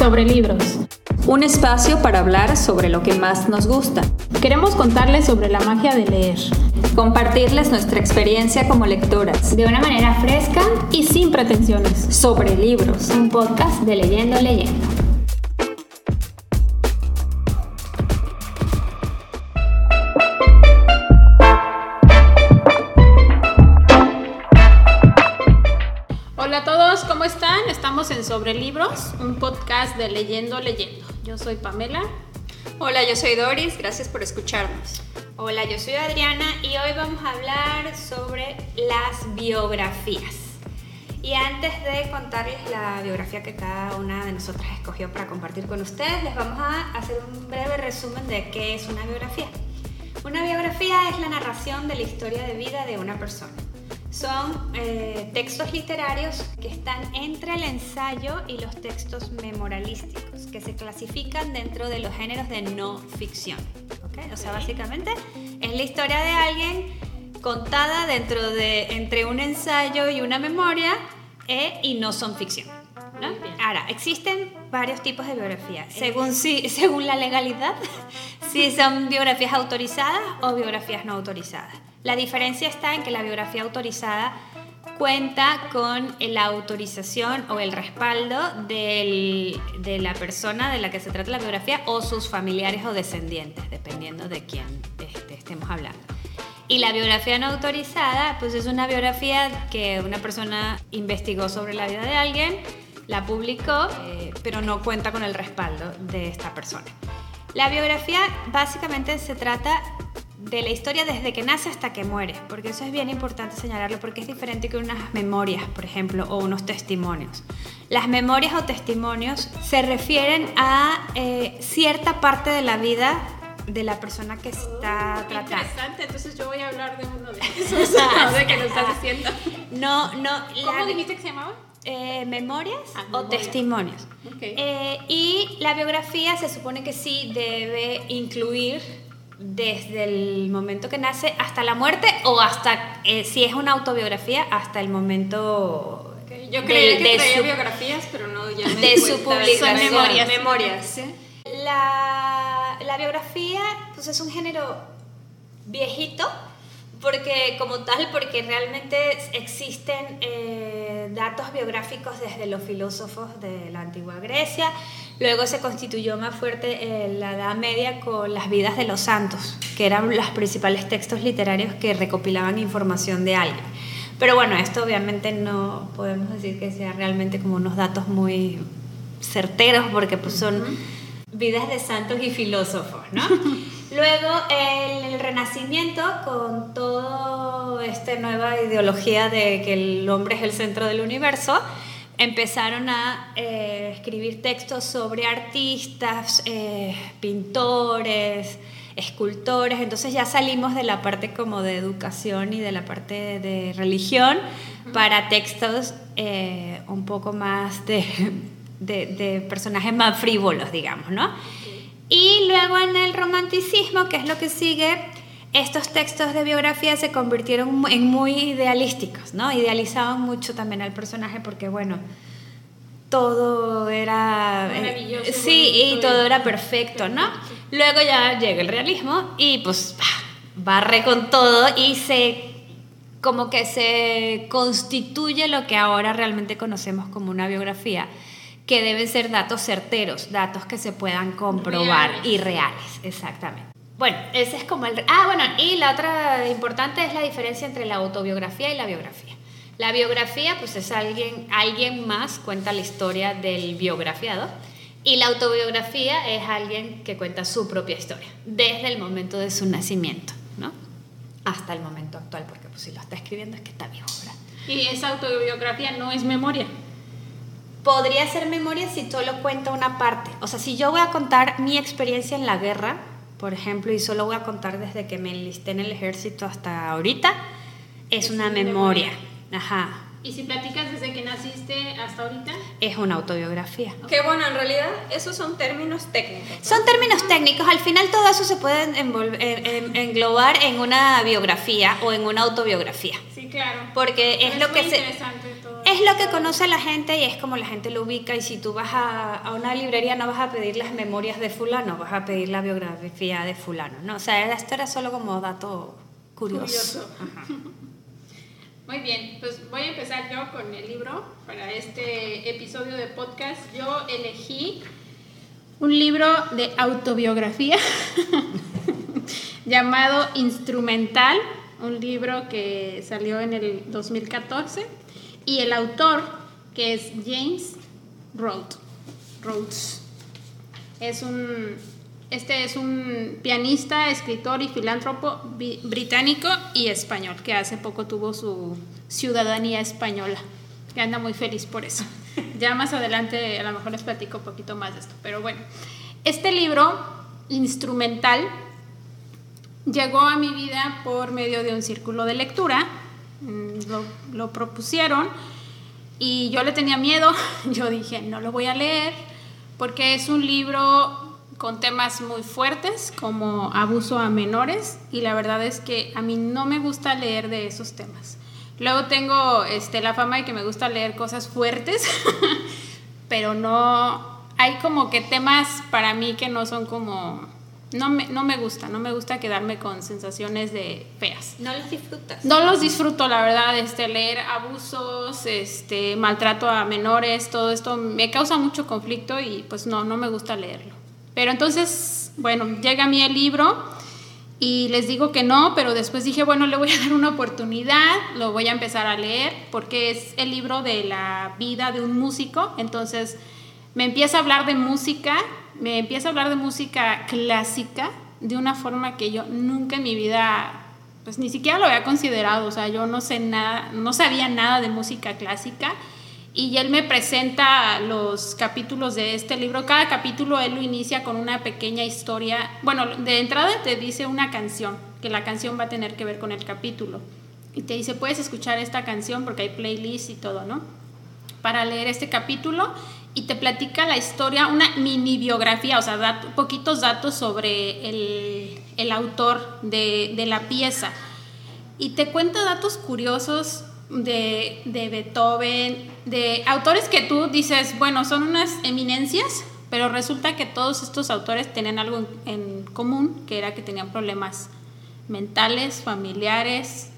sobre libros. Un espacio para hablar sobre lo que más nos gusta. Queremos contarles sobre la magia de leer. Compartirles nuestra experiencia como lectoras. De una manera fresca y sin pretensiones. Sobre libros. Un podcast de Leyendo Leyendo. Sobre Libros, un podcast de Leyendo Leyendo. Yo soy Pamela. Hola, yo soy Doris, gracias por escucharnos. Hola, yo soy Adriana y hoy vamos a hablar sobre las biografías. Y antes de contarles la biografía que cada una de nosotras escogió para compartir con ustedes, les vamos a hacer un breve resumen de qué es una biografía. Una biografía es la narración de la historia de vida de una persona. Son eh, textos literarios que están entre el ensayo y los textos memorialísticos, que se clasifican dentro de los géneros de no ficción. ¿okay? O sea, básicamente es la historia de alguien contada dentro de entre un ensayo y una memoria eh, y no son ficción. ¿no? Ahora, existen varios tipos de biografías. Según, si, según la legalidad, si son biografías autorizadas o biografías no autorizadas. La diferencia está en que la biografía autorizada cuenta con la autorización o el respaldo de la persona de la que se trata la biografía o sus familiares o descendientes, dependiendo de quién este, estemos hablando. Y la biografía no autorizada, pues es una biografía que una persona investigó sobre la vida de alguien, la publicó, eh, pero no cuenta con el respaldo de esta persona. La biografía básicamente se trata de la historia desde que nace hasta que muere, porque eso es bien importante señalarlo, porque es diferente que unas memorias, por ejemplo, o unos testimonios. Las memorias o testimonios se refieren a eh, cierta parte de la vida de la persona que está Oh, tratando. Interesante, entonces yo voy a hablar de uno de esos, no de que lo estás diciendo. No, no. ¿Cómo la- dijiste que se llamaba? eh, memorias Ah, o testimonios. Eh, y la biografía se supone que sí debe incluir desde el momento que nace hasta la muerte o hasta, eh, si es una autobiografía, hasta el momento Yo de- creía que de traía su- biografías, pero no, ya me de su publicación. Son memorias. Memorias. Memorias, ¿sí? La, la biografía pues es un género viejito, porque como tal, porque realmente existen eh, datos biográficos desde los filósofos de la antigua Grecia, luego se constituyó más fuerte en la Edad Media con las vidas de los santos, que eran los principales textos literarios que recopilaban información de alguien. Pero bueno, esto obviamente no podemos decir que sea realmente como unos datos muy certeros, porque pues son vidas de santos y filósofos, ¿no? Luego el, el Renacimiento, con toda esta nueva ideología de que el hombre es el centro del universo, empezaron a eh, escribir textos sobre artistas, eh, pintores, escultores, entonces ya salimos de la parte como de educación y de la parte de religión para textos eh, un poco más de, de- de personajes más frívolos, digamos, ¿no? Y luego en el romanticismo, que es lo que sigue, estos textos de biografía se convirtieron en muy idealísticos, ¿no? Idealizaban mucho también al personaje porque, bueno, todo era... Maravilloso, Sí, y todo y- era perfecto, ¿no? Luego ya llega el realismo y pues barre con todo y se como que se constituye lo que ahora realmente conocemos como una biografía, que deben ser datos certeros, datos que se puedan comprobar Reales. y reales, exactamente. Bueno, ese es como el... Ah, bueno, y la otra importante es la diferencia entre la autobiografía y la biografía. La biografía, pues es alguien, alguien más cuenta la historia del biografiado y la autobiografía es alguien que cuenta su propia historia, desde el momento de su nacimiento, ¿no? Hasta el momento actual, porque pues si lo está escribiendo es que está vivo, ¿verdad? Y esa autobiografía no es memoria. Podría ser memoria si solo cuenta una parte. O sea, si yo voy a contar mi experiencia en la guerra, por ejemplo, y solo voy a contar desde que me enlisté en el ejército hasta ahorita, es, Es una memoria. memoria. Ajá. Y si platicas desde que naciste hasta ahorita, Es una autobiografía. Que bueno, en realidad esos son términos técnicos. ¿no? Son términos técnicos, al final todo eso se puede envolver- en- en- englobar en una biografía o en una autobiografía. sí, claro. Porque es Pero lo que muy se... interesante. Es lo que conoce la gente y es como la gente lo ubica. Y si tú vas a, a, una librería, no vas a pedir las memorias de Fulano, vas a pedir la biografía de Fulano. ¿no? O sea, esto era solo como dato curioso. Muy bien, pues voy a empezar yo con el libro para este episodio de podcast. Yo elegí un libro de autobiografía llamado Instrumental, un libro que salió en el 2014 y el autor que es James Rhodes. Es un este es un pianista, escritor y filántropo británico y español, que hace poco tuvo su ciudadanía española, que anda muy feliz por eso. Ya más adelante a lo mejor les platico un poquito más de esto, pero bueno, este libro instrumental llegó a mi vida por medio de un círculo de lectura, lo, propusieron y yo le tenía miedo, yo dije, no lo voy a leer porque es un libro con temas muy fuertes como abuso a menores y la verdad es que a mí no me gusta leer de esos temas. Luego tengo este, la fama de que me gusta leer cosas fuertes, pero no, hay como que temas para mí que no son como, no me, no me gusta, no me gusta quedarme con sensaciones de feas. No los disfrutas. No los disfruto, la verdad, este, leer abusos, este, maltrato a menores, todo esto me causa mucho conflicto y pues no, no me gusta leerlo. Pero entonces, bueno, llega a mí el libro y les digo que no, pero después dije, bueno, le voy a dar una oportunidad, lo voy a empezar a leer, porque es el libro de la vida de un músico, entonces me empieza a hablar de música, me empieza a hablar de música clásica de una forma que yo nunca en mi vida, pues ni siquiera lo había considerado, o sea, yo no sé nada, no sabía nada de música clásica y él me presenta los capítulos de este libro. Cada capítulo él lo inicia con una pequeña historia. Bueno, de entrada te dice una canción, que la canción va a tener que ver con el capítulo. Y te dice, puedes escuchar esta canción porque hay playlist y todo, ¿no? Para leer este capítulo y te platica la historia, una mini biografía, o sea, poquitos datos sobre el, el autor de, de la pieza. Y te cuenta datos curiosos de, de, Beethoven, de autores que tú dices, bueno, son unas eminencias, pero resulta que todos estos autores tenían algo en, común, que era que tenían problemas mentales, familiares,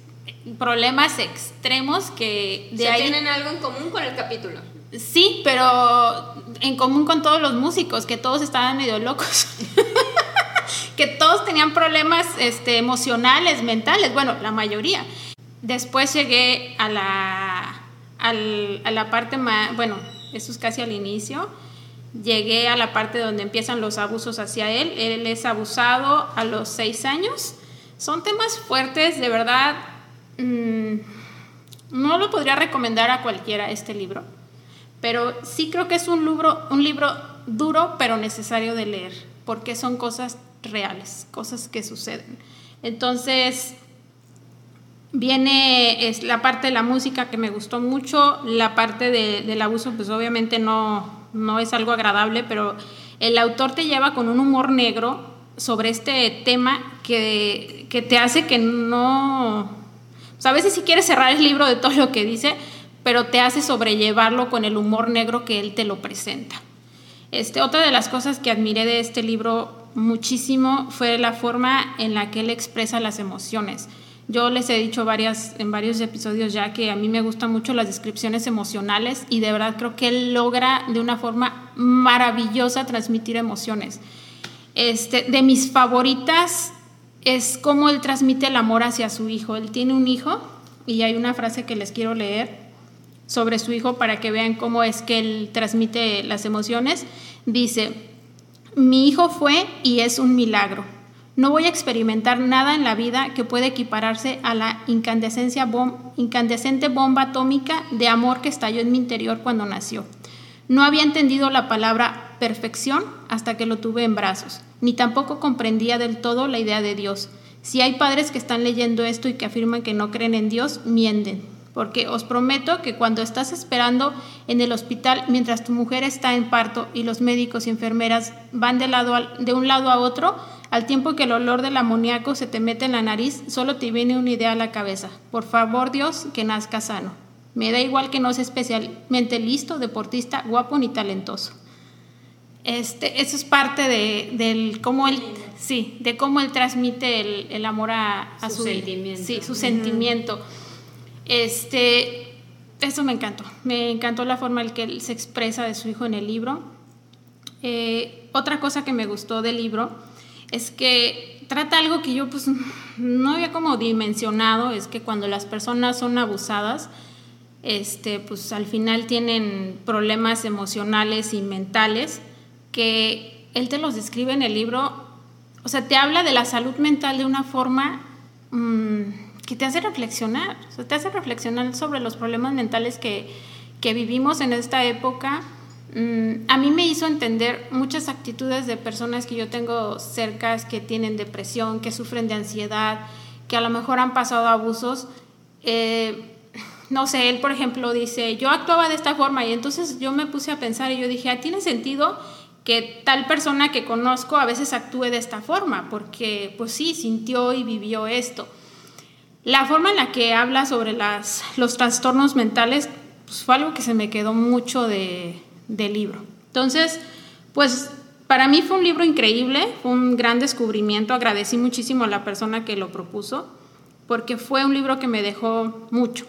problemas extremos que de ahí... tienen algo en común con el capítulo. Sí, pero en común con todos los músicos, que todos estaban medio locos. que todos tenían problemas este, emocionales, mentales, bueno, la mayoría. Después llegué a la, a la parte más, bueno, eso es casi al inicio, llegué a la parte donde empiezan los abusos hacia él. Él es abusado a los seis años. Son temas fuertes, de verdad. Mm, no lo podría recomendar a cualquiera este libro, pero sí creo que es un libro, un libro duro pero necesario de leer, porque son cosas reales, cosas que suceden. Entonces, Viene es la parte de la música que me gustó mucho, la parte del abuso pues obviamente no, no es algo agradable, pero el autor te lleva con un humor negro sobre este tema que, que te hace que no... a veces si quieres cerrar el libro de todo lo que dice, pero te hace sobrellevarlo con el humor negro que él te lo presenta. Este, otra de las cosas que admiré de este libro muchísimo fue la forma en la que él expresa las emociones. Yo les he dicho varias, en varios episodios ya que a mí me gustan mucho las descripciones emocionales y de verdad creo que él logra de una forma maravillosa transmitir emociones. Este, de mis favoritas es cómo él transmite el amor hacia su hijo. Él tiene un hijo y hay una frase que les quiero leer sobre su hijo para que vean cómo es que él transmite las emociones. Dice, mi hijo fue y es un milagro no voy a experimentar nada en la vida que pueda equipararse a la incandescencia incandescente bomba atómica de amor que estalló en mi interior cuando nació. No había entendido la palabra perfección hasta que lo tuve en brazos, ni tampoco comprendía del todo la idea de Dios. Si hay padres que están leyendo esto y que afirman que no creen en Dios, mienten, porque os prometo que cuando estás esperando en el hospital mientras tu mujer está en parto y los médicos y enfermeras van de, lado de un lado a otro, al tiempo que el olor del amoníaco se te mete en la nariz, solo te viene una idea a la cabeza. Por favor, Dios, que nazca sano. Me da igual que no sea especialmente listo, deportista, guapo ni talentoso. Este, eso es parte de, del cómo él, sí, de cómo él transmite el, amor a, su, su, sentimiento. Sí, su sentimiento. Este, eso me encantó. Me encantó la forma en que él se expresa de su hijo en el libro. Eh, otra cosa que me gustó del libro es que trata algo que yo pues no había como dimensionado, es que cuando las personas son abusadas, este, pues al final tienen problemas emocionales y mentales que él te los describe en el libro, o sea, te habla de la salud mental de una forma mm, que te hace reflexionar, o sea, te hace reflexionar sobre los problemas mentales que, que vivimos en esta época. Mm, a mí me hizo entender muchas actitudes de personas que yo tengo cercas que tienen depresión, que sufren de ansiedad, que a lo mejor han pasado abusos. Eh, no sé, él por ejemplo dice, yo actuaba de esta forma y entonces yo me puse a pensar y yo dije, ah, tiene sentido que tal persona que conozco a veces actúe de esta forma, porque pues sí, sintió y vivió esto. La forma en la que habla sobre los trastornos mentales pues, fue algo que se me quedó mucho de, del libro. Entonces, pues para mí fue un libro increíble, fue un gran descubrimiento, agradecí muchísimo a la persona que lo propuso, porque fue un libro que me dejó mucho,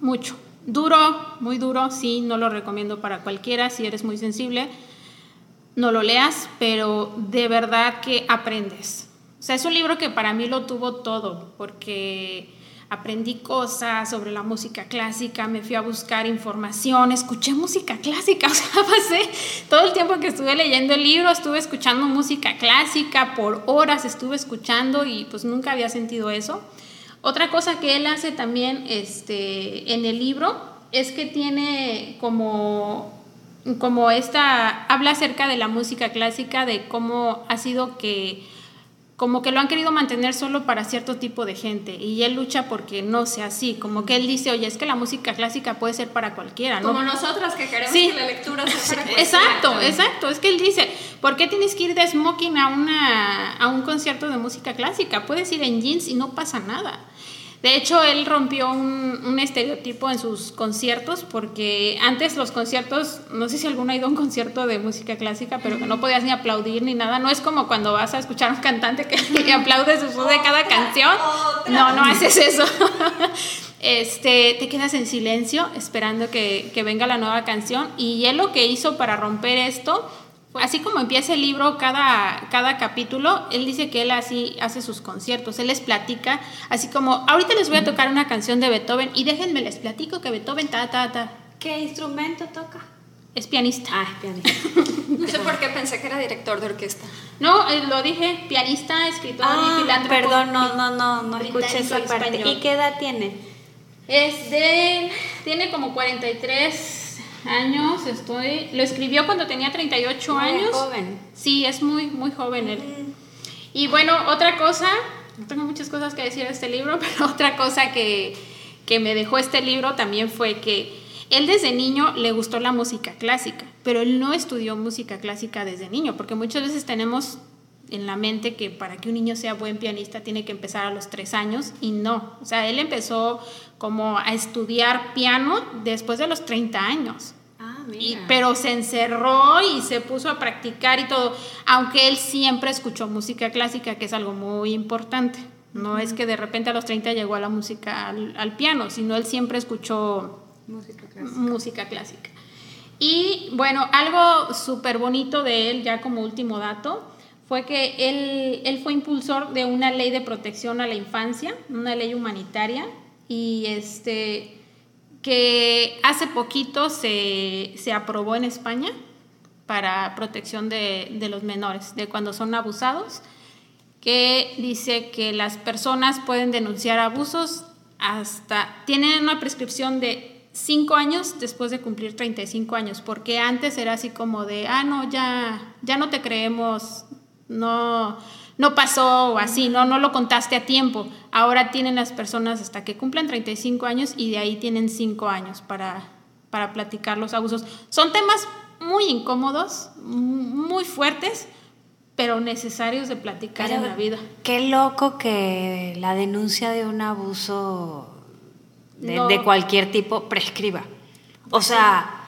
mucho. Duro, muy duro, sí, no lo recomiendo para cualquiera si eres muy sensible. No lo leas, pero de verdad que aprendes. O sea, es un libro que para mí lo tuvo todo, porque aprendí cosas sobre la música clásica, me fui a buscar información, escuché música clásica, o sea, pasé todo el tiempo que estuve leyendo el libro, estuve escuchando música clásica, por horas estuve escuchando y pues nunca había sentido eso. Otra cosa que él hace también este, en el libro es que tiene como, como esta, habla acerca de la música clásica, de cómo ha sido que como que lo han querido mantener solo para cierto tipo de gente y él lucha porque no sea así, como que él dice, oye, es que la música clásica puede ser para cualquiera, ¿no? Como nosotras que queremos que la lectura sea para cualquiera. Exacto, exacto, es que él dice, ¿por qué tienes que ir de smoking a, una, a un concierto de música clásica? Puedes ir en jeans y no pasa nada. De hecho, él rompió un, estereotipo en sus conciertos porque antes los conciertos, no sé si alguno ha ido a un concierto de música clásica, pero que no podías ni aplaudir ni nada. No es como cuando vas a escuchar a un cantante que, aplaude después de cada canción. No, no haces eso. Este, te quedas en silencio esperando que, que venga la nueva canción. Y él lo que hizo para romper esto así como empieza el libro, cada, cada capítulo, él dice que él así hace sus conciertos, él les platica, así como, ahorita les voy a tocar una canción de Beethoven y déjenme les platico que Beethoven ta, ta, ta. ¿Qué instrumento toca? Es pianista. Ah, es pianista. no sé por qué pensé que era director de orquesta. No, eh, lo dije, pianista, escritor ah, y filántropo. Perdón, no, no, no, no escuché esa parte. ¿Y qué edad tiene? Es de, tiene como 43 años, estoy, lo escribió cuando tenía 38 muy años. joven. Sí, es muy, muy joven él. Y bueno, otra cosa, no tengo muchas cosas que decir de este libro, pero otra cosa que, que me dejó este libro también fue que él desde niño le gustó la música clásica, pero él no estudió música clásica desde niño, porque muchas veces tenemos en la mente que para que un niño sea buen pianista tiene que empezar a los tres años y no. O sea, él empezó como a estudiar piano después de los 30 años. Ah, pero se encerró y se puso a practicar y todo, aunque él siempre escuchó música clásica, que es algo muy importante. No es que de repente a los 30 llegó a la música al, piano, sino él siempre escuchó música clásica. Música clásica. Y bueno, algo súper bonito de él, ya como último dato, fue que él, él fue impulsor de una ley de protección a la infancia, una ley humanitaria, y este, que hace poquito se, aprobó en España para protección de, de, los menores, de cuando son abusados, que dice que las personas pueden denunciar abusos hasta, tienen una prescripción de 5 años después de cumplir 35 años, porque antes era así como de, ah, no, ya, ya no te creemos, no, no pasó o así, no, no lo contaste a tiempo. Ahora tienen las personas hasta que cumplan 35 años y de ahí tienen 5 años para, para platicar los abusos. Son temas muy incómodos, muy fuertes, pero necesarios de platicar en la vida. Qué loco que la denuncia de un abuso de, cualquier tipo prescriba. O sea,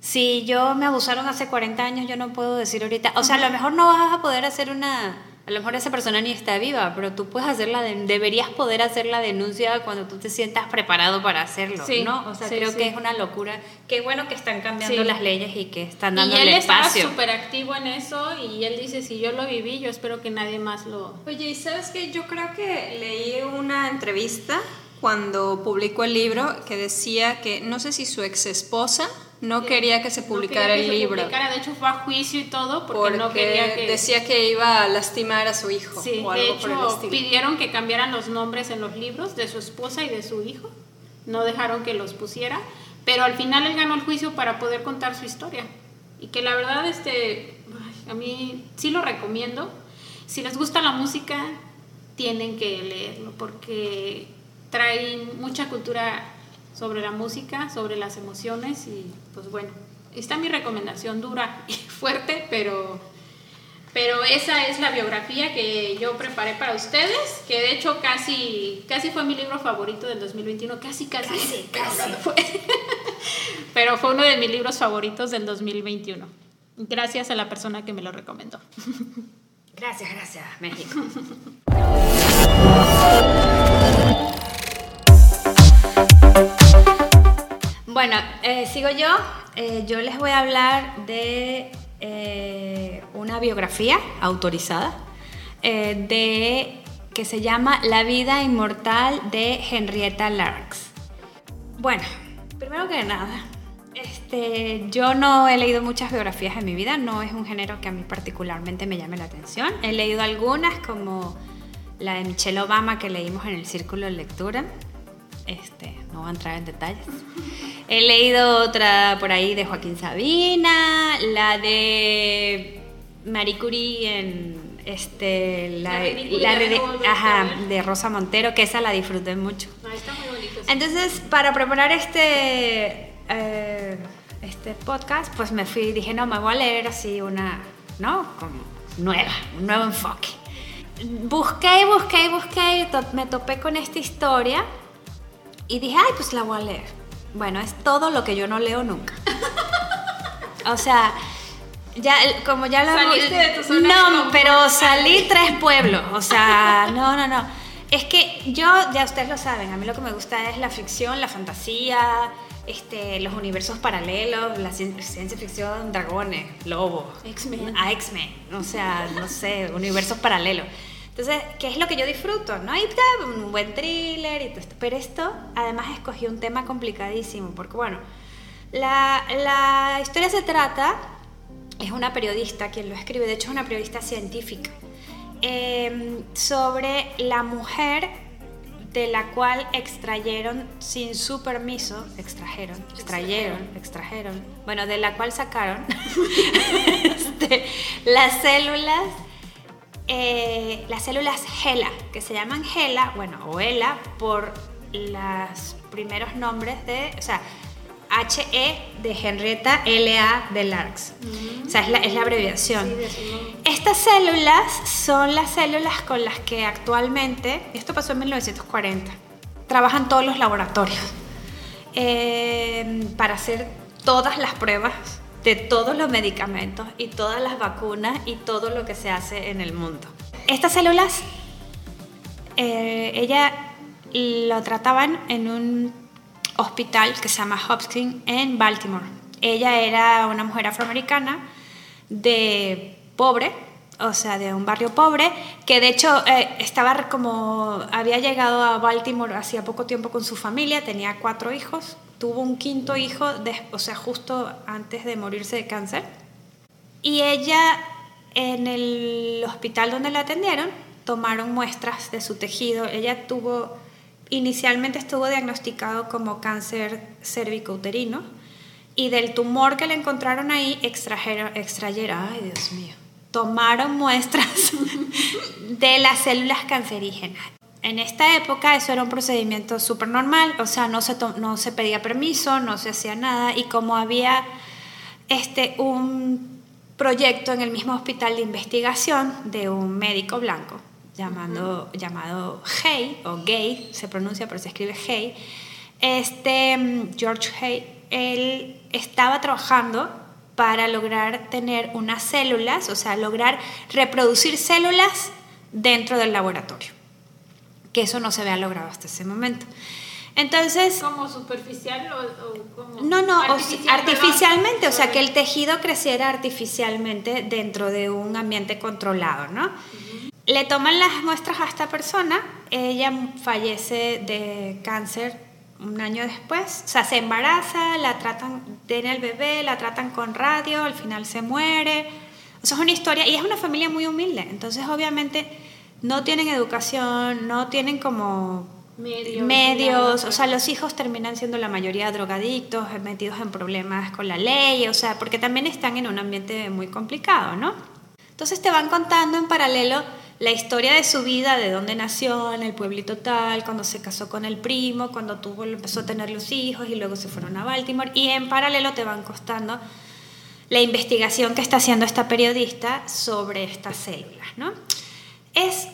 si yo me abusaron hace 40 años, yo no puedo decir ahorita, o sea, a lo mejor no vas a poder hacer una a lo mejor esa persona ni está viva, pero tú puedes hacer la deberías poder hacer la denuncia cuando tú te sientas preparado para hacerlo, ¿no? O sea, creo que es una locura. Qué bueno que están cambiando las leyes y que están dando espacio. Y él espacio. está súper activo en eso y él dice, si yo lo viví, yo espero que nadie más lo... Oye, ¿y sabes qué? Yo creo que leí una entrevista cuando publicó el libro que decía que, no sé si su ex esposa no quería que se publicara el libro. De hecho, fue a juicio y todo porque, no quería que. Decía que iba a lastimar a su hijo. Sí, de hecho, pidieron que cambiaran los nombres en los libros de su esposa y de su hijo. No dejaron que los pusiera. Pero al final él ganó el juicio para poder contar su historia. Y que la verdad, este, a mí sí lo recomiendo. Si les gusta la música, tienen que leerlo porque trae mucha cultura sobre la música, sobre las emociones y pues bueno, está mi recomendación dura y fuerte, pero, pero esa es la biografía que yo preparé para ustedes, que de hecho casi, casi fue mi libro favorito del 2021, casi, casi, casi, casi. Fue. pero fue uno de mis libros favoritos del 2021. Gracias a la persona que me lo recomendó. Gracias, gracias, México. Bueno, eh, sigo yo. Eh, yo les voy a hablar de eh, una biografía autorizada de que se llama La vida inmortal de Henrietta Lacks. Bueno, primero que nada, este, yo no he leído muchas biografías en mi vida, no es un género que a mí particularmente me llame la atención. He leído algunas como la de Michelle Obama que leímos en el círculo de lectura. Este, no voy a entrar en detalles. He leído otra por ahí de Joaquín Sabina, la de Marie Curie en este la, de, Rosa Montero, que esa la disfruté mucho. Ah, está muy bonito. Entonces, para preparar este eh, este podcast, pues me fui y dije, no, me voy a leer así una, ¿no? Como nueva, un nuevo enfoque. Busqué, busqué, busqué, me topé con esta historia y dije, ay, pues la voy a leer. Bueno, es todo lo que yo no leo nunca. O sea, ya como ya lo Saliste de tu zona No, pero salí tres pueblos, o sea, no, no, no. Es que yo, ya ustedes lo saben, a mí lo que me gusta es la ficción, la fantasía, este, los universos paralelos, la ciencia ficción, dragones, lobos, X-Men. A X-Men, o sea, no sé, universos paralelos. Entonces, ¿qué es lo que yo disfruto? ¿no? hay un buen thriller y todo esto. Pero esto, además, escogí un tema complicadísimo, porque bueno, la, la historia se trata, es una periodista quien lo escribe, de hecho es una periodista científica, em, sobre la mujer de la cual extrayeron sin su permiso, extrajeron, extrayeron, extrajeron, bueno, de la cual sacaron este, las células eh, las células HeLa, que se llaman HeLa, bueno, o ELA, por los primeros nombres de, o sea, HE de Henrietta, LA de Larks. O sea, es la, es la abreviación. Estas células son las células con las que actualmente, esto pasó en 1940, trabajan todos los laboratorios eh, para hacer todas las pruebas de todos los medicamentos y todas las vacunas y todo lo que se hace en el mundo. Estas células, eh, ella lo trataban en un hospital que se llama Hopkins en Baltimore. Ella era una mujer afroamericana de pobre, o sea, de un barrio pobre, que de hecho eh, estaba como, había llegado a Baltimore hacía poco tiempo con su familia, tenía cuatro hijos, tuvo un quinto hijo, o sea, justo antes de morirse de cáncer. Y ella, en el hospital donde la atendieron, tomaron muestras de su tejido. Ella tuvo, inicialmente estuvo diagnosticado como cáncer cérvico-uterino y del tumor que le encontraron ahí extrajeron, extrayeron, ay Dios mío, tomaron muestras de las células cancerígenas en esta época eso era un procedimiento súper normal, o sea, no se, no se pedía permiso, no se hacía nada y como había este, un proyecto en el mismo hospital de investigación de un médico blanco llamado, llamado Hay, o Gay, se pronuncia pero se escribe Hay, este George Hay, él estaba trabajando para lograr tener unas células, o sea, lograr reproducir células dentro del laboratorio, que eso no se había logrado hasta ese momento. Entonces... ¿Como superficial o, como No, no, artificialmente, o sea, que el tejido creciera artificialmente dentro de un ambiente controlado, ¿no? Le toman las muestras a esta persona, ella fallece de cáncer un año después, o sea, se embaraza, la tratan, tiene el bebé, la tratan con radio, al final se muere. O sea, es una historia, y es una familia muy humilde, entonces obviamente no tienen educación, no tienen como medios, o sea, los hijos terminan siendo la mayoría drogadictos, metidos en problemas con la ley, o sea, porque también están en un ambiente muy complicado, ¿no? Entonces te van contando en paralelo la historia de su vida, de dónde nació, en el pueblito tal, cuando se casó con el primo, cuando tuvo, empezó a tener los hijos y luego se fueron a Baltimore, y en paralelo te van costando la investigación que está haciendo esta periodista sobre estas células, ¿no? Es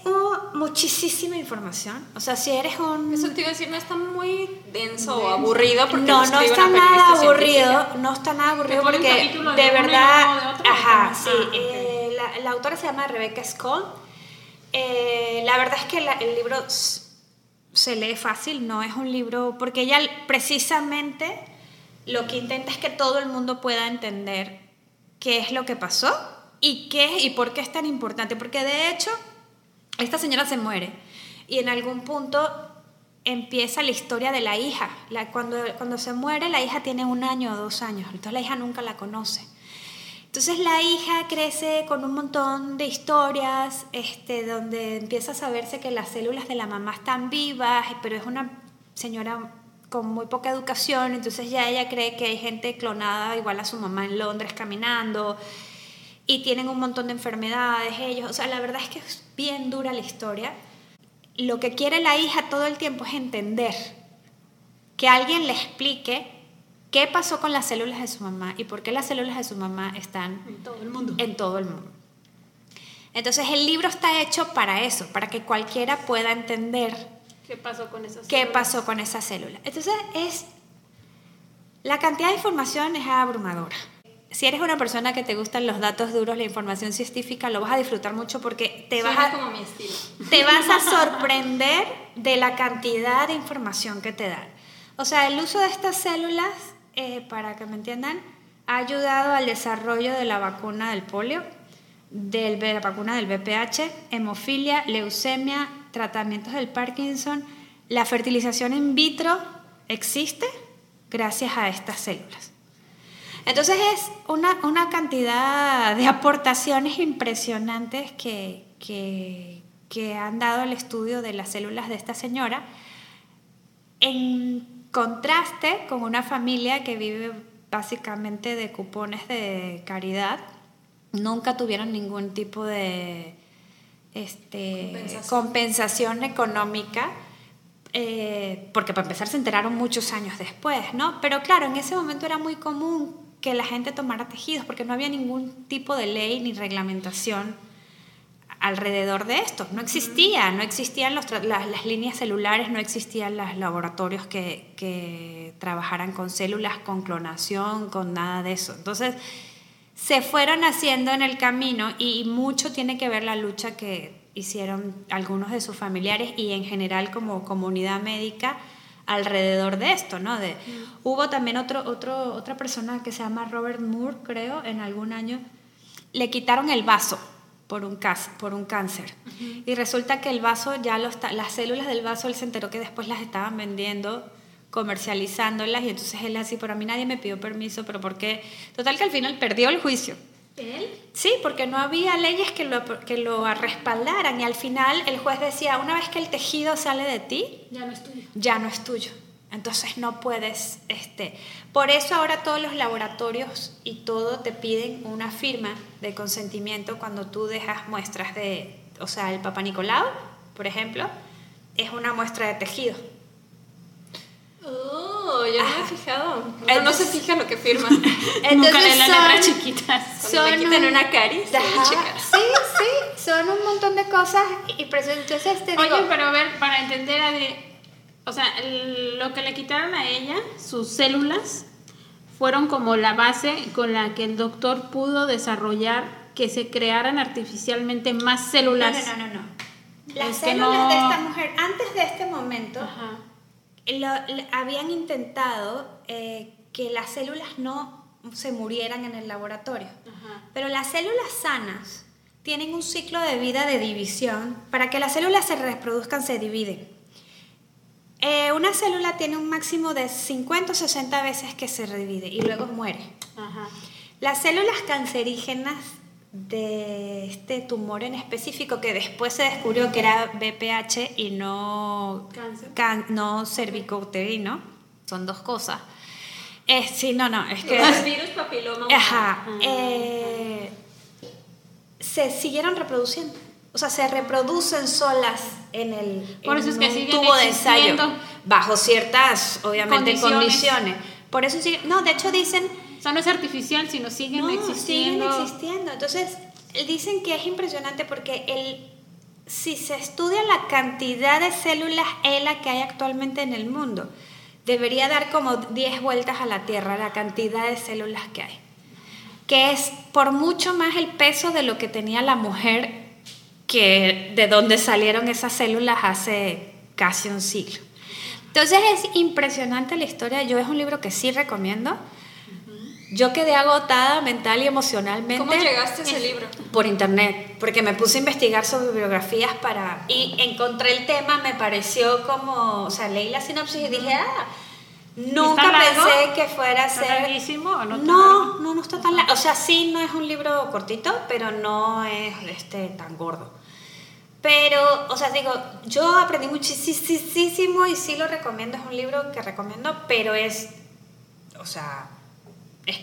muchísima información. O sea, si eres un... Eso te iba a decir, no está muy denso o aburrido. Porque no, no está nada aburrido. No está nada aburrido porque de, verdad... ajá, sí. Ah, eh, la, autora se llama Rebecca Skoll. Eh, la verdad es que el libro se lee fácil, no es un libro... Porque ella precisamente lo que intenta es que todo el mundo pueda entender qué es lo que pasó y qué y por qué es tan importante. Porque de hecho esta señora se muere y en algún punto empieza la historia de la hija. Cuando, cuando se muere, la hija tiene un año o dos años, entonces la hija nunca la conoce. Entonces la hija crece con un montón de historias, este, donde empieza a saberse que las células de la mamá están vivas, pero es una señora con muy poca educación, entonces ya ella cree que hay gente clonada igual a su mamá en Londres caminando y tienen un montón de enfermedades ellos. O sea, la verdad es que es bien dura la historia. Lo que quiere la hija todo el tiempo es entender, que alguien le explique qué pasó con las células de su mamá y por qué las células de su mamá están en todo el mundo. En todo el mundo. Entonces el libro está hecho para eso, para que cualquiera pueda entender qué pasó con esas qué pasó con esas células. Entonces es la cantidad de información es abrumadora si eres una persona que te gustan los datos duros, la información científica, lo vas a disfrutar mucho porque te vas a, como mi estilo. te vas a sorprender de la cantidad de información que te dan. O sea, el uso de estas células, eh, para que me entiendan, ha ayudado al desarrollo de la vacuna del polio, de la vacuna del VPH, hemofilia, leucemia, tratamientos del Parkinson. La fertilización in vitro existe gracias a estas células. Entonces es una, una cantidad de aportaciones impresionantes que, que, que han dado el estudio de las células de esta señora, en contraste con una familia que vive básicamente de cupones de caridad, nunca tuvieron ningún tipo de este, compensación. compensación económica. Eh, porque para empezar se enteraron muchos años después, ¿no? Pero claro, en ese momento era muy común que la gente tomara tejidos, porque no había ningún tipo de ley ni reglamentación alrededor de esto. No existía, no existían las, las, líneas celulares, no existían los laboratorios que, que, trabajaran con células, con clonación, con nada de eso. Entonces, se fueron haciendo en el camino y mucho tiene que ver la lucha que hicieron algunos de sus familiares y en general como comunidad médica alrededor de esto, ¿no? De, Hubo también otro, otro, otra persona que se llama Robert Moore, creo, en algún año, le quitaron el vaso por un, por un cáncer. Y resulta que el vaso, ya lo las células del vaso, él se enteró que después las estaban vendiendo, comercializándolas, y entonces él así, pero a mí nadie me pidió permiso, pero ¿por qué? Total que al final perdió el juicio. ¿Él? Sí, porque no había leyes que lo, que lo respaldaran y al final el juez decía, una vez que el tejido sale de ti, ya no es tuyo. Ya no es tuyo. Entonces no puedes, este, por eso ahora todos los laboratorios y todo te piden una firma de consentimiento cuando tú dejas muestras de, o sea, el Papa Nicolau, por ejemplo, es una muestra de tejido. Oh, ya me he fijado. no se fija lo que firma. Entonces Nunca lee las letras chiquitas. Son le quitan una caris. Sí, sí, son un montón de cosas y entonces te digo, Oye, pero a ver, para entender a de O sea, lo que le quitaron a ella, sus células, fueron como la base con la que el doctor pudo desarrollar que se crearan artificialmente más células. No, no, no, no. Las células de esta mujer, antes de este momento, habían intentado eh, que las células no se murieran en el laboratorio. Pero las células sanas tienen un ciclo de vida de división. Para que las células se reproduzcan, se dividen. Eh, una célula tiene un máximo de 50 o 60 veces que se divide y luego muere. Las células cancerígenas de este tumor en específico que después se descubrió que era BPH y no, Cáncer. no cervicouterino, son dos cosas. Eh, sí, no, no, es que... Los virus papiloma. Ajá. Eh, se siguieron reproduciendo. O sea, se reproducen solas en el Por eso es que un tubo de ensayo. Bajo ciertas, obviamente, Condiciones. condiciones. Por eso sigue- No, de hecho dicen sea, no es artificial, sino siguen no, existiendo. siguen existiendo. Entonces, dicen que es impresionante porque el, si se estudia la cantidad de células ELA que hay actualmente en el mundo, debería dar como 10 vueltas a la Tierra la cantidad de células que hay. Que es por mucho más el peso de lo que tenía la mujer que de donde salieron esas células hace casi un siglo. Entonces es impresionante la historia. Yo es un libro que sí recomiendo. Yo quedé agotada mental y emocionalmente. ¿Cómo llegaste a ese libro? Por internet, porque me puse a investigar sobre biografías para... Y encontré el tema, me pareció como... O sea, leí la sinopsis y dije, ah, nunca pensé que fuera a ¿Está ser... larguísimo o no está No, largo? no, no está tan largo. O sea, sí, no es un libro cortito, pero no es este, tan gordo. Pero, o sea, digo, yo aprendí muchísimo y sí lo recomiendo, es un libro que recomiendo, pero es, o sea, es,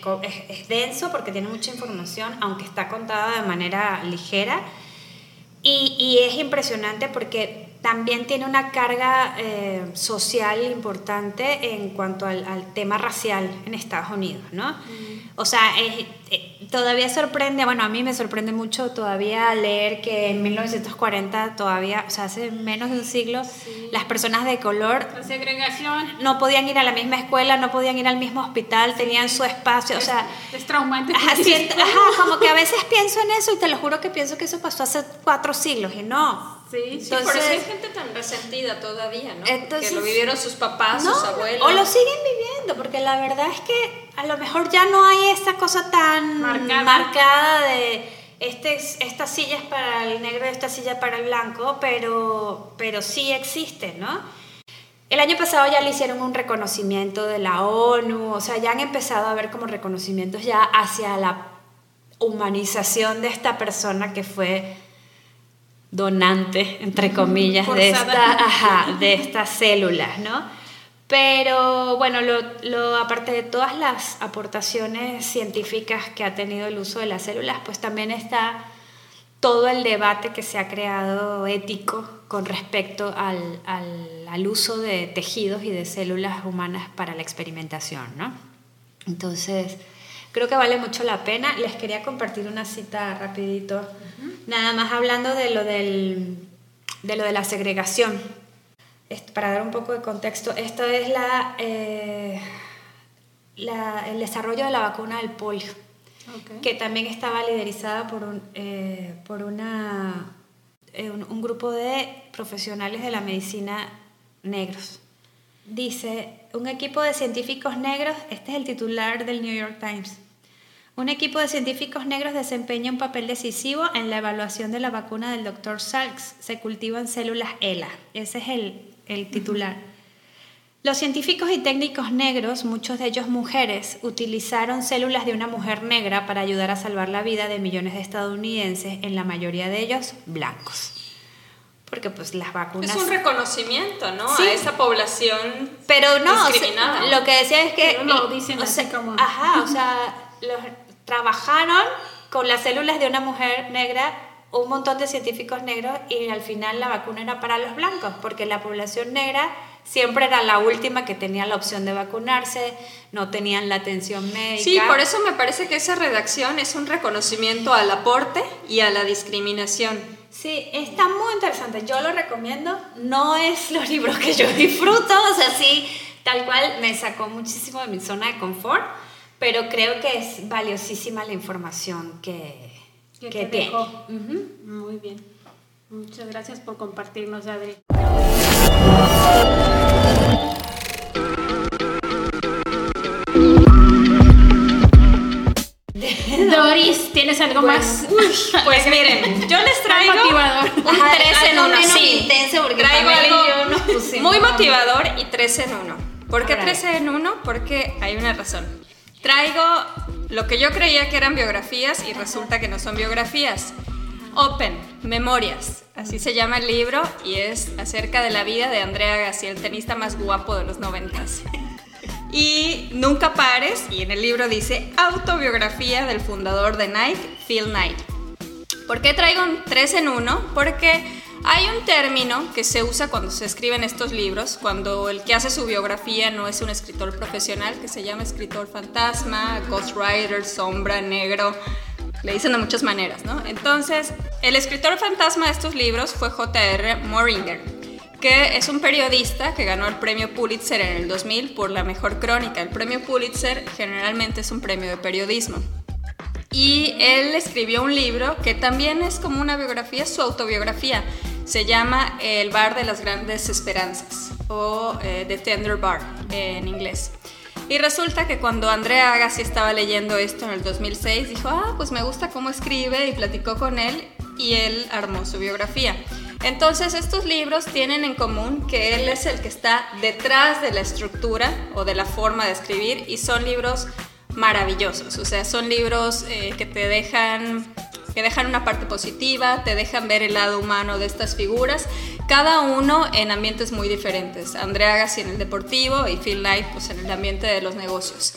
es denso porque tiene mucha información, aunque está contada de manera ligera. Y, y es impresionante porque también tiene una carga eh, social importante en cuanto al, al tema racial en Estados Unidos, ¿no? O sea, es- eh, todavía sorprende, bueno, a mí me sorprende mucho todavía leer que en 1940 todavía, o sea, hace menos de un siglo, las personas de color La segregación no podían ir a la misma escuela, no podían ir al mismo hospital, tenían su espacio, o sea... es traumante. Ajá, como que a veces pienso en eso y te lo juro que pienso que eso pasó hace cuatro siglos y no. Sí, sí, Sí, por eso hay gente tan resentida todavía, ¿no? Entonces- que lo vivieron sus papás, No, sus abuelos. O lo siguen viviendo, porque la verdad es que a lo mejor ya no hay esta cosa tan Marcada. marcada de este, es- esta silla es para el negro y esta silla para el blanco, pero, pero sí existe, ¿no? El año pasado ya le hicieron un reconocimiento de la ONU, o sea, ya han empezado a ver como reconocimientos ya hacia la humanización de esta persona que fue donante, entre comillas, de, esta, ajá, de estas células, ¿no? Pero bueno, lo, lo- aparte de todas las aportaciones científicas que ha tenido el uso de las células, pues también está todo el debate que se ha creado ético con respecto al, al- al uso de tejidos y de células humanas para la experimentación, ¿no? Entonces, creo que vale mucho la pena. Les quería compartir una cita rapidito, nada más hablando de lo, del, de lo de la segregación. Para dar un poco de contexto, esto es la, eh, la- el desarrollo de la vacuna del polio Ok. que también estaba liderizada por un, eh, por una, eh, un, un grupo de profesionales de la medicina negros. Dice, un equipo de científicos negros, este es el titular del New York Times, un equipo de científicos negros desempeña un papel decisivo en la evaluación de la vacuna del Dr. Salks. Se cultivan células ELA. Ese es el, el titular. Los científicos y técnicos negros, muchos de ellos mujeres, utilizaron células de una mujer negra para ayudar a salvar la vida de millones de estadounidenses, en la mayoría de ellos blancos. Porque pues las vacunas... Es un reconocimiento, ¿no? Sí. A esa población Pero no, o sea, discriminada. lo que decía es que... Pero lo dicen o así sea, como- Ajá, o sea, los, trabajaron con las células de una mujer negra un montón de científicos negros y al final la vacuna era para los blancos, porque la población negra siempre era la última que tenía la opción de vacunarse, no tenían la atención médica. Sí, por eso me parece que esa redacción es un reconocimiento al aporte y a la discriminación Sí, está muy interesante. Yo lo recomiendo. No es los libros que yo disfruto, o sea, sí, tal cual me sacó muchísimo de mi zona de confort, pero creo que es valiosísima la información que, Que que te tiene. dejó. Ujú. Muy bien. Muchas gracias por compartirnos, Adri. Doris, ¿tienes algo más? Pues miren, yo les traigo un Ajá, 3 en algo 1, menos sí. intenso, porque traigo algo yo nos pusimos- muy motivador y 3 en 1. ¿Por qué Órale. 3 en 1? Porque hay una razón. Traigo lo que yo creía que eran biografías y resulta que no son biografías. Open, Memorias, así se llama el libro y es acerca de la vida de Andrea Agassi, el tenista más guapo de los noventas. Y Nunca pares, y en el libro dice autobiografía del fundador de Nike, Phil Knight. ¿Por qué traigo un 3 en 1? Porque hay un término que se usa cuando se escriben estos libros, cuando el que hace su biografía no es un escritor profesional, que se llama escritor fantasma, ghostwriter, sombra, negro, le dicen de muchas maneras, ¿no? Entonces, el escritor fantasma de estos libros fue J.R. Moringer, que es un periodista que ganó el premio Pulitzer en el 2000 por la mejor crónica. El premio Pulitzer generalmente es un premio de periodismo. Y él escribió un libro que también es como una biografía, su autobiografía. Se llama El bar de las grandes esperanzas o eh, The Tender Bar en inglés. Y resulta que cuando Andrea Agassi estaba leyendo esto en el 2006, dijo, ah, pues me gusta cómo escribe y platicó con él y él armó su biografía. Entonces estos libros tienen en común que él es el que está detrás de la estructura o de la forma de escribir y son libros maravillosos, o sea, son libros eh, que te dejan que dejan una parte positiva, te dejan ver el lado humano de estas figuras, cada uno en ambientes muy diferentes. Andrea Agassi en el deportivo y Phil Knight pues, en el ambiente de los negocios.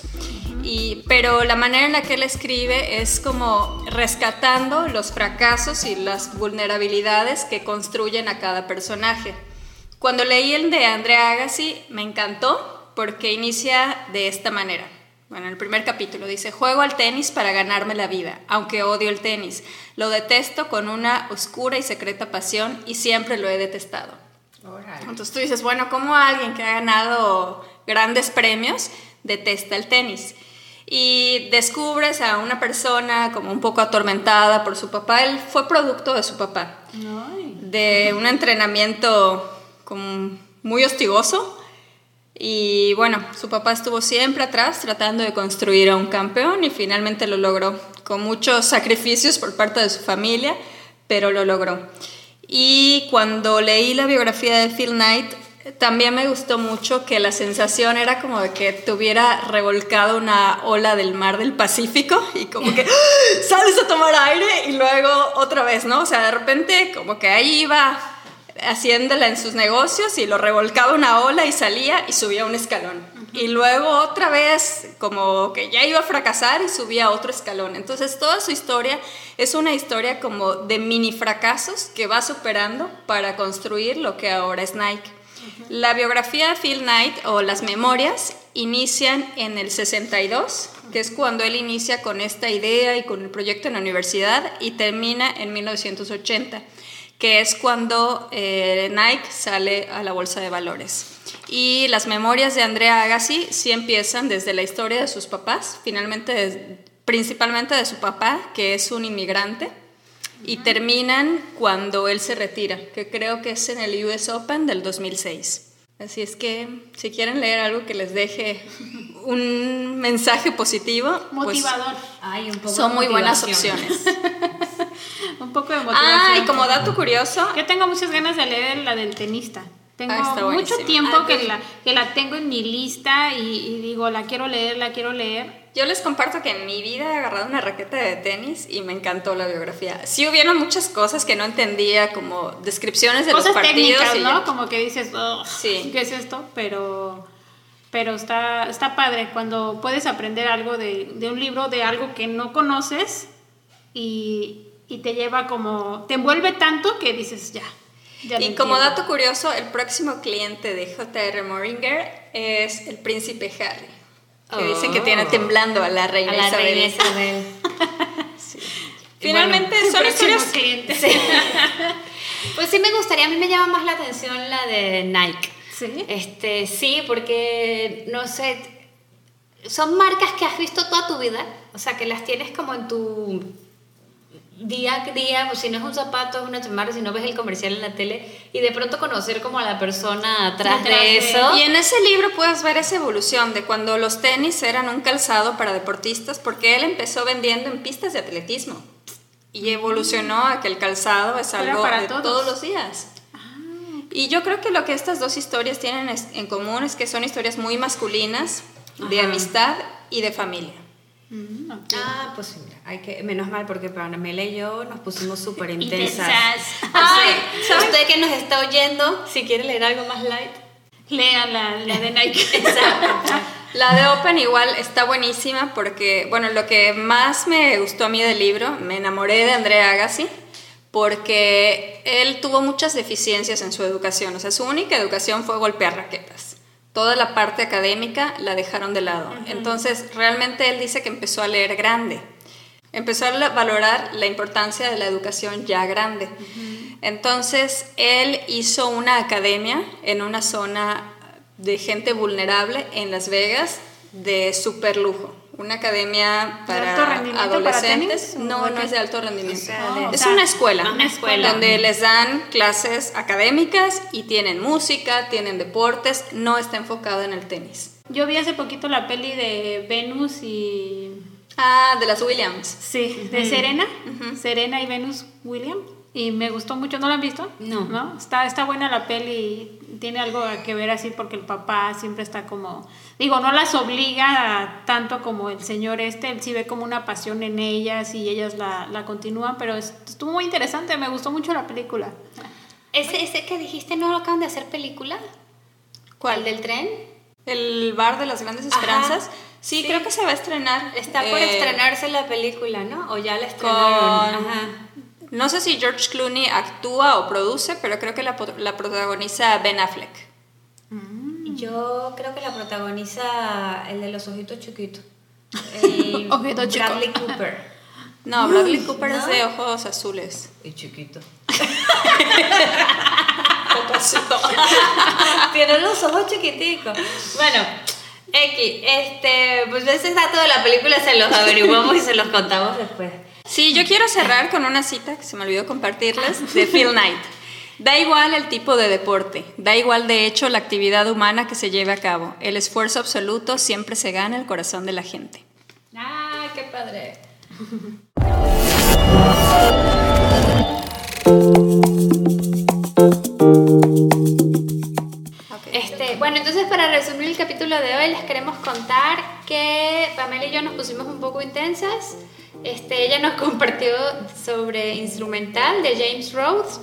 Y, pero la manera en la que él escribe es como rescatando los fracasos y las vulnerabilidades que construyen a cada personaje. Cuando leí el de Andrea Agassi me encantó porque inicia de esta manera. Bueno, en el primer capítulo dice, juego al tenis para ganarme la vida, aunque odio el tenis. Lo detesto con una oscura y secreta pasión y siempre lo he detestado. Entonces tú dices, bueno, ¿cómo alguien que ha ganado grandes premios detesta el tenis? Y descubres a una persona como un poco atormentada por su papá. Él fue producto de su papá, de un entrenamiento como muy hostigoso. Y bueno, su papá estuvo siempre atrás tratando de construir a un campeón y finalmente lo logró, con muchos sacrificios por parte de su familia, pero lo logró. Y cuando leí la biografía de Phil Knight, también me gustó mucho que la sensación era como de que tuviera revolcado una ola del mar del Pacífico y como que ¡ah! sales a tomar aire y luego otra vez, ¿no? O sea, de repente como que ahí iba haciéndola en sus negocios y lo revolcaba una ola y salía y subía un escalón. Y luego otra vez como que ya iba a fracasar y subía otro escalón. Entonces toda su historia es una historia como de mini fracasos que va superando para construir lo que ahora es Nike. La biografía de Phil Knight o las memorias inician en el 62, que es cuando él inicia con esta idea y con el proyecto en la universidad y termina en 1980 que es cuando eh, Nike sale a la bolsa de valores. Y las memorias de Andrea Agassi sí empiezan desde la historia de sus papás, finalmente principalmente de su papá, que es un inmigrante, y terminan cuando él se retira, que creo que es en el US Open del 2006. Así es que si quieren leer algo que les deje un mensaje positivo, pues, Motivador. Ay, un poco son muy buenas opciones. Un poco de motivación. Ah, y como dato curioso, Yo tengo muchas ganas de leer la del tenista. Tengo Ah, mucho tiempo Ah, que, la, que la tengo en mi lista y, y digo, la quiero leer, la quiero leer. Yo les comparto que en mi vida he agarrado una raqueta de tenis y me encantó la biografía. Sí hubieron muchas cosas que no entendía, como descripciones de Cosas los partidos. técnicas, y ¿no? Como que dices, "Ugh, Sí. ¿qué es esto? Pero, pero está, está padre cuando puedes aprender algo de, de un libro, de algo que no conoces y, y te lleva como, te envuelve tanto que dices, ya. y como entiendo". dato curioso, el próximo cliente de J.R. Moringer es el príncipe Harry. Que dicen que Oh. tiene temblando a la reina A la Isabel. reina Isabel. Finalmente son historias... Sí. pues sí me gustaría, a mí me llama más la atención la de Nike. Sí. Este, sí, porque, no sé, son marcas que has visto toda tu vida, o sea, que las tienes como en tu día a día, pues si no es un zapato, es una chamarra, si no ves el comercial en la tele, y de pronto conocer como a la persona atrás Detrás de de- eso. Y en ese libro puedes ver esa evolución de cuando los tenis eran un calzado para deportistas, porque él empezó vendiendo en pistas de atletismo y evolucionó a que el calzado es algo para de todos. todos los días. Y yo creo que lo que estas dos historias tienen en común es que son historias muy masculinas, de Ajá. amistad y de familia. Mm, ok. Ah, pues sí, hay que, menos mal porque Pamela y yo nos pusimos súper intensas. Intensas. Ay, usted que nos está oyendo, si quiere leer algo más light. Lean la, la de Nike. Exacto. La de Open igual está buenísima porque, bueno, lo que más me gustó a mí del libro, me enamoré de Andrea Agassi porque él tuvo muchas deficiencias en su educación, o sea, su única educación fue golpear raquetas. Toda la parte académica la dejaron de lado. Entonces, realmente él dice que empezó a leer grande. Empezó a valorar la importancia de la educación ya grande. Entonces, él hizo una academia en una zona de gente vulnerable en Las Vegas de super lujo. Una academia ¿De para adolescentes. no, no es de alto rendimiento. O sea, de- o es una escuela. una escuela. Donde les dan clases académicas y tienen música, tienen deportes. No está enfocado en el tenis. Yo vi hace poquito la peli de Venus y... Ah, de las Williams. Sí, de Serena. Serena y Venus Williams. Y me gustó mucho. ¿No la han visto? No. ¿No? Está, está buena la peli y tiene algo que ver así porque el papá siempre está como... Digo, no las obliga a- tanto como el señor este. Él sí ve como una pasión en ellas y ellas la, la continúan. Pero es- estuvo muy interesante. Me gustó mucho la película. ¿Ese, ese que dijiste no lo acaban de hacer película? ¿Cuál? ¿El del tren? El bar de las grandes Ajá. Sí, Sí. creo que se va a estrenar. Está por eh, estrenarse la película, ¿no? O ya la Con, estrenaron. Ajá. no sé si George Clooney actúa o produce, pero creo que la, la protagoniza Ben Affleck. Yo creo que la protagoniza el de los ojitos chiquitos. El Ojito chico. Bradley Cooper. No, Bradley Cooper es de ojos azules. Y chiquito. Tiene los ojos chiquiticos. Bueno, X, este, pues ese dato de la película se los averiguamos y se los contamos después. Sí, yo quiero cerrar con una cita que se me olvidó compartirles de Phil Knight. Da igual el tipo de deporte, da igual de hecho la actividad humana que se lleve a cabo. El esfuerzo absoluto siempre se gana el corazón de la gente. ¡Ah, qué padre! Entonces para resumir el capítulo de hoy les queremos contar que Pamela y yo nos pusimos un poco intensas. Este, ella nos compartió sobre instrumental de James Rhodes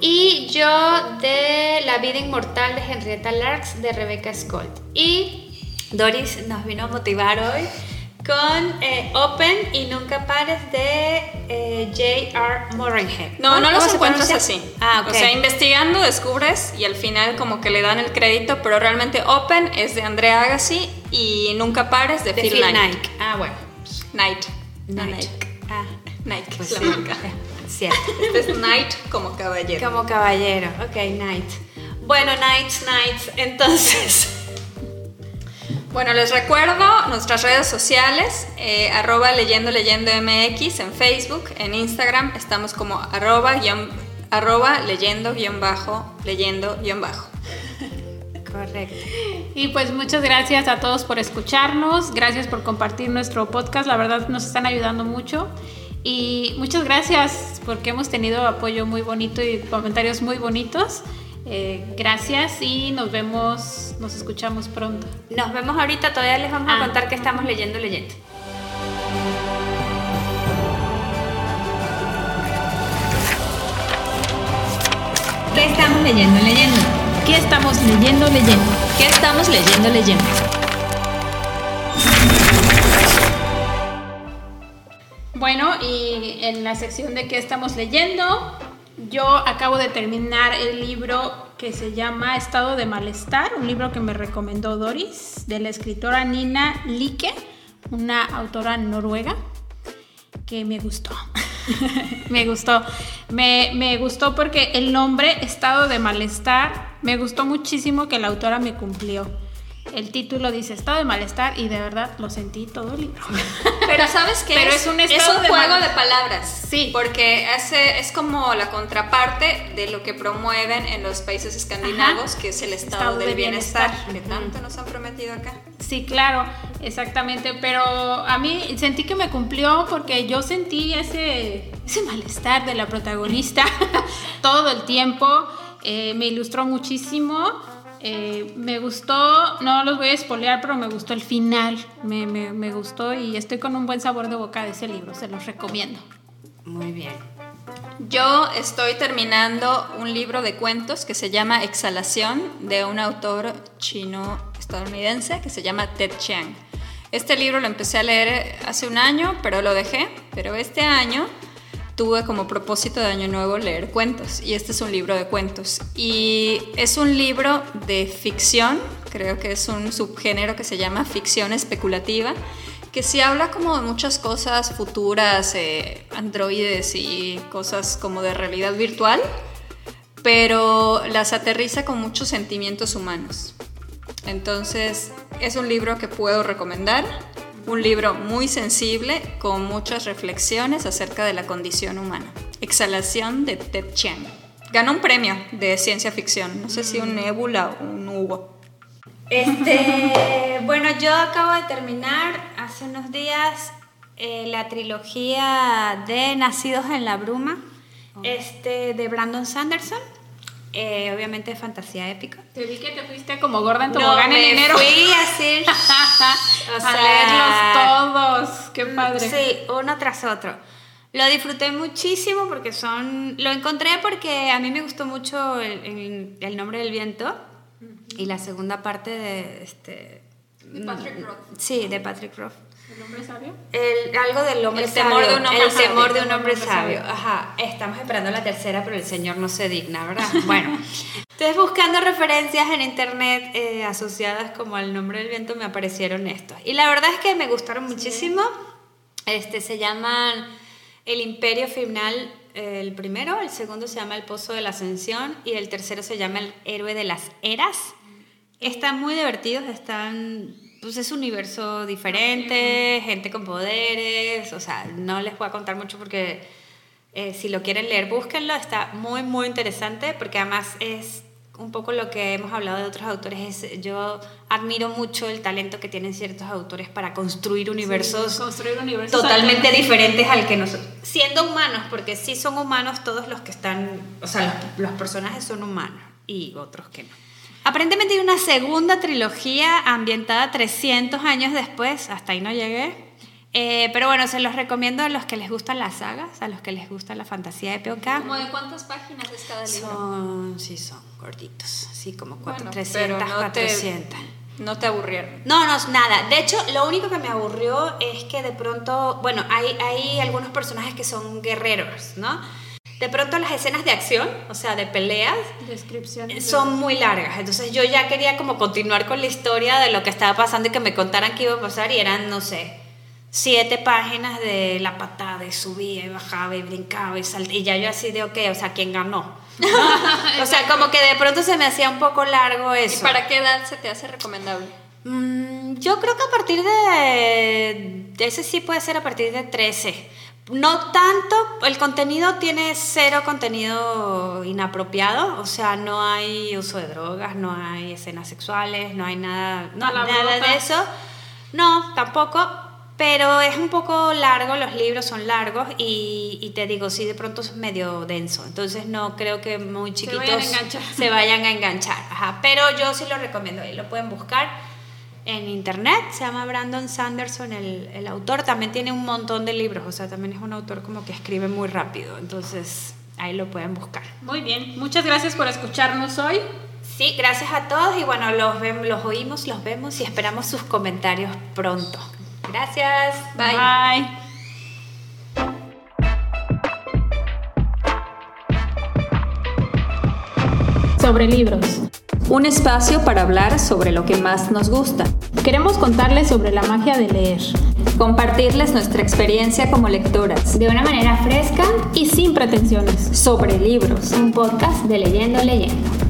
y yo de La vida inmortal de Henrietta Lacks de Rebecca Scott. Y Doris nos vino a motivar hoy con eh, Open y Nunca Pares de eh, J.R. Morenhead. No, no ¿Cómo los encuentras así. Ah, ok. O sea, investigando descubres y al final como que le dan el crédito, pero realmente Open es de Andrea Agassi y Nunca Pares de, de Phil, Phil. Nike. Ah, bueno. Knight. No Nike. Nike. Ah, Nike pues es sí. la marca. Cierto. Este es Knight como caballero. Como caballero. Ok, Knight. Bueno, Knights, Knights. Entonces. Bueno, les recuerdo nuestras redes sociales, eh, arroba leyendo leyendo MX en Facebook, en Instagram estamos como arroba, guión- arroba leyendo guion bajo, leyendo guion bajo. Correcto. Y pues muchas gracias a todos por escucharnos, gracias por compartir nuestro podcast, la verdad nos están ayudando mucho y muchas gracias porque hemos tenido apoyo muy bonito y comentarios muy bonitos. Eh, gracias y nos vemos, nos escuchamos pronto. Nos vemos ahorita, todavía les vamos a Ah. contar que estamos leyendo, leyendo. ¿Qué estamos leyendo, leyendo? ¿Qué estamos leyendo, leyendo? ¿Qué estamos leyendo, leyendo? Bueno, y en la sección de qué estamos leyendo, yo acabo de terminar el libro que se llama Estado de Malestar, un libro que me recomendó Doris, de la escritora Nina Like, una autora noruega, que me gustó. me gustó. Me, me, gustó porque el nombre, Estado de Malestar, me gustó muchísimo que la autora me cumplió el título dice estado de malestar y de verdad lo sentí todo el libro. Pero sabes que Pero es, es un estado de juego de palabras. Sí. Porque hace, es como la contraparte de lo que promueven en los países escandinavos, Ajá. que es el estado, Estado del de bienestar, bienestar. que tanto nos han prometido acá. Sí, claro, exactamente. Pero a mí sentí que me cumplió porque yo sentí ese, ese malestar de la protagonista todo el tiempo. Eh, me ilustró muchísimo. Eh, me gustó, no los voy a espolear, pero me gustó el final. Me, me- me gustó y estoy con un buen sabor de boca de ese libro. Se los recomiendo. Muy bien. Yo estoy terminando un libro de cuentos que se llama Exhalación de un autor chino-estadounidense que se llama Ted Chiang. Este libro lo empecé a leer hace un año, pero lo dejé. Pero este año tuve como propósito de año nuevo leer cuentos y este es un libro de cuentos. Y es un libro de ficción, creo que es un subgénero que se llama ficción especulativa que sí habla como de muchas cosas futuras, eh, androides y cosas como de realidad virtual, pero las aterriza con muchos sentimientos humanos. Entonces es un libro que puedo recomendar, un libro muy sensible con muchas reflexiones acerca de la condición humana. Exhalación de Ted Chiang. Ganó un premio de ciencia ficción, no sé si un Nebula o un Hugo. Este, bueno, yo acabo de terminar hace unos días eh, la trilogía de Nacidos en la Bruma, este, de Brandon Sanderson. Eh, obviamente fantasía épica. Te vi que te fuiste como gorda en No, tobogán me en enero. fui así o a leerlos todos. Qué padre. Sí, uno tras otro. Lo disfruté muchísimo porque son... Lo encontré porque a mí me gustó mucho el, el- el nombre del viento y la segunda parte de... Este, De Patrick Roth. Sí, de Patrick Roth. ¿El hombre sabio? El, algo del hombre El temor sabio. de un hombre El sabio. temor de un hombre sabio. Ajá. Estamos esperando la tercera, pero el señor no se digna, ¿verdad? Bueno. Entonces, buscando referencias en internet eh, asociadas como al nombre del viento, me aparecieron estos. Y la verdad es que me gustaron muchísimo. Este, se llaman El Imperio Final, eh, el primero. El segundo se llama El Pozo de la Ascensión. Y el tercero se llama El Héroe de las Eras. Están muy divertidos, están... Pues es un universo diferente, gente con poderes, o sea, no les voy a contar mucho porque eh, si lo quieren leer, búsquenlo, está muy, muy interesante porque además es un poco lo que hemos hablado de otros autores, es, yo admiro mucho el talento que tienen ciertos autores para construir universos Construir universos totalmente diferentes al que nosotros. Siendo humanos, porque sí son humanos todos los que están, o sea, los, los personajes son humanos y otros que no. Aparentemente hay una segunda trilogía ambientada 300 años después, hasta ahí no llegué. Eh, pero bueno, se los recomiendo a los que les gustan las sagas, a los que les gusta la fantasía épica. ¿Cómo de cuántas páginas es cada libro? Son, sí, son gorditos, sí, como cuatro, Bueno, 300, pero no te- 400. No te aburrieron. No, no, nada. De hecho, lo único que me aburrió es que de pronto, bueno, hay, hay algunos personajes que son guerreros, ¿no? De pronto las escenas de acción, o sea, de peleas, Descripciones. son muy largas. Entonces yo ya quería como continuar con la historia de lo que estaba pasando y que me contaran qué iba a pasar y eran, no sé, siete páginas de la patada y subía y bajaba y brincaba y saltaba y ya yo así de, ok, o sea, ¿quién ganó? o sea, como que de pronto se me hacía un poco largo ¿Y eso. para qué edad se te hace recomendable? Mm, yo creo que a partir de, de ese sí puede ser a partir de 13. No tanto, el contenido tiene cero contenido inapropiado, o sea, no hay uso de drogas, no hay escenas sexuales, no hay nada, no, nada de eso. No, tampoco, pero es un poco largo, los libros son largos y, y te digo, sí, de pronto es medio denso, entonces no creo que muy chiquitos vayan a enganchar. se vayan a enganchar. Ajá, pero yo sí lo recomiendo, ahí lo pueden buscar en internet, se llama Brandon Sanderson, el, el autor, también tiene un montón de libros, o sea, también es un autor como que escribe muy rápido, entonces ahí lo pueden buscar. Muy bien. Muchas gracias por escucharnos hoy. Sí, gracias a todos y bueno, los, vem- los oímos, los vemos y esperamos sus comentarios pronto. Gracias. Bye. Bye. Sobre libros. Un espacio para hablar sobre lo que más nos gusta. Queremos contarles sobre la magia de leer. Compartirles nuestra experiencia como lectoras. De una manera fresca y sin pretensiones. Sobre libros. Un podcast de Leyendo Leyendo.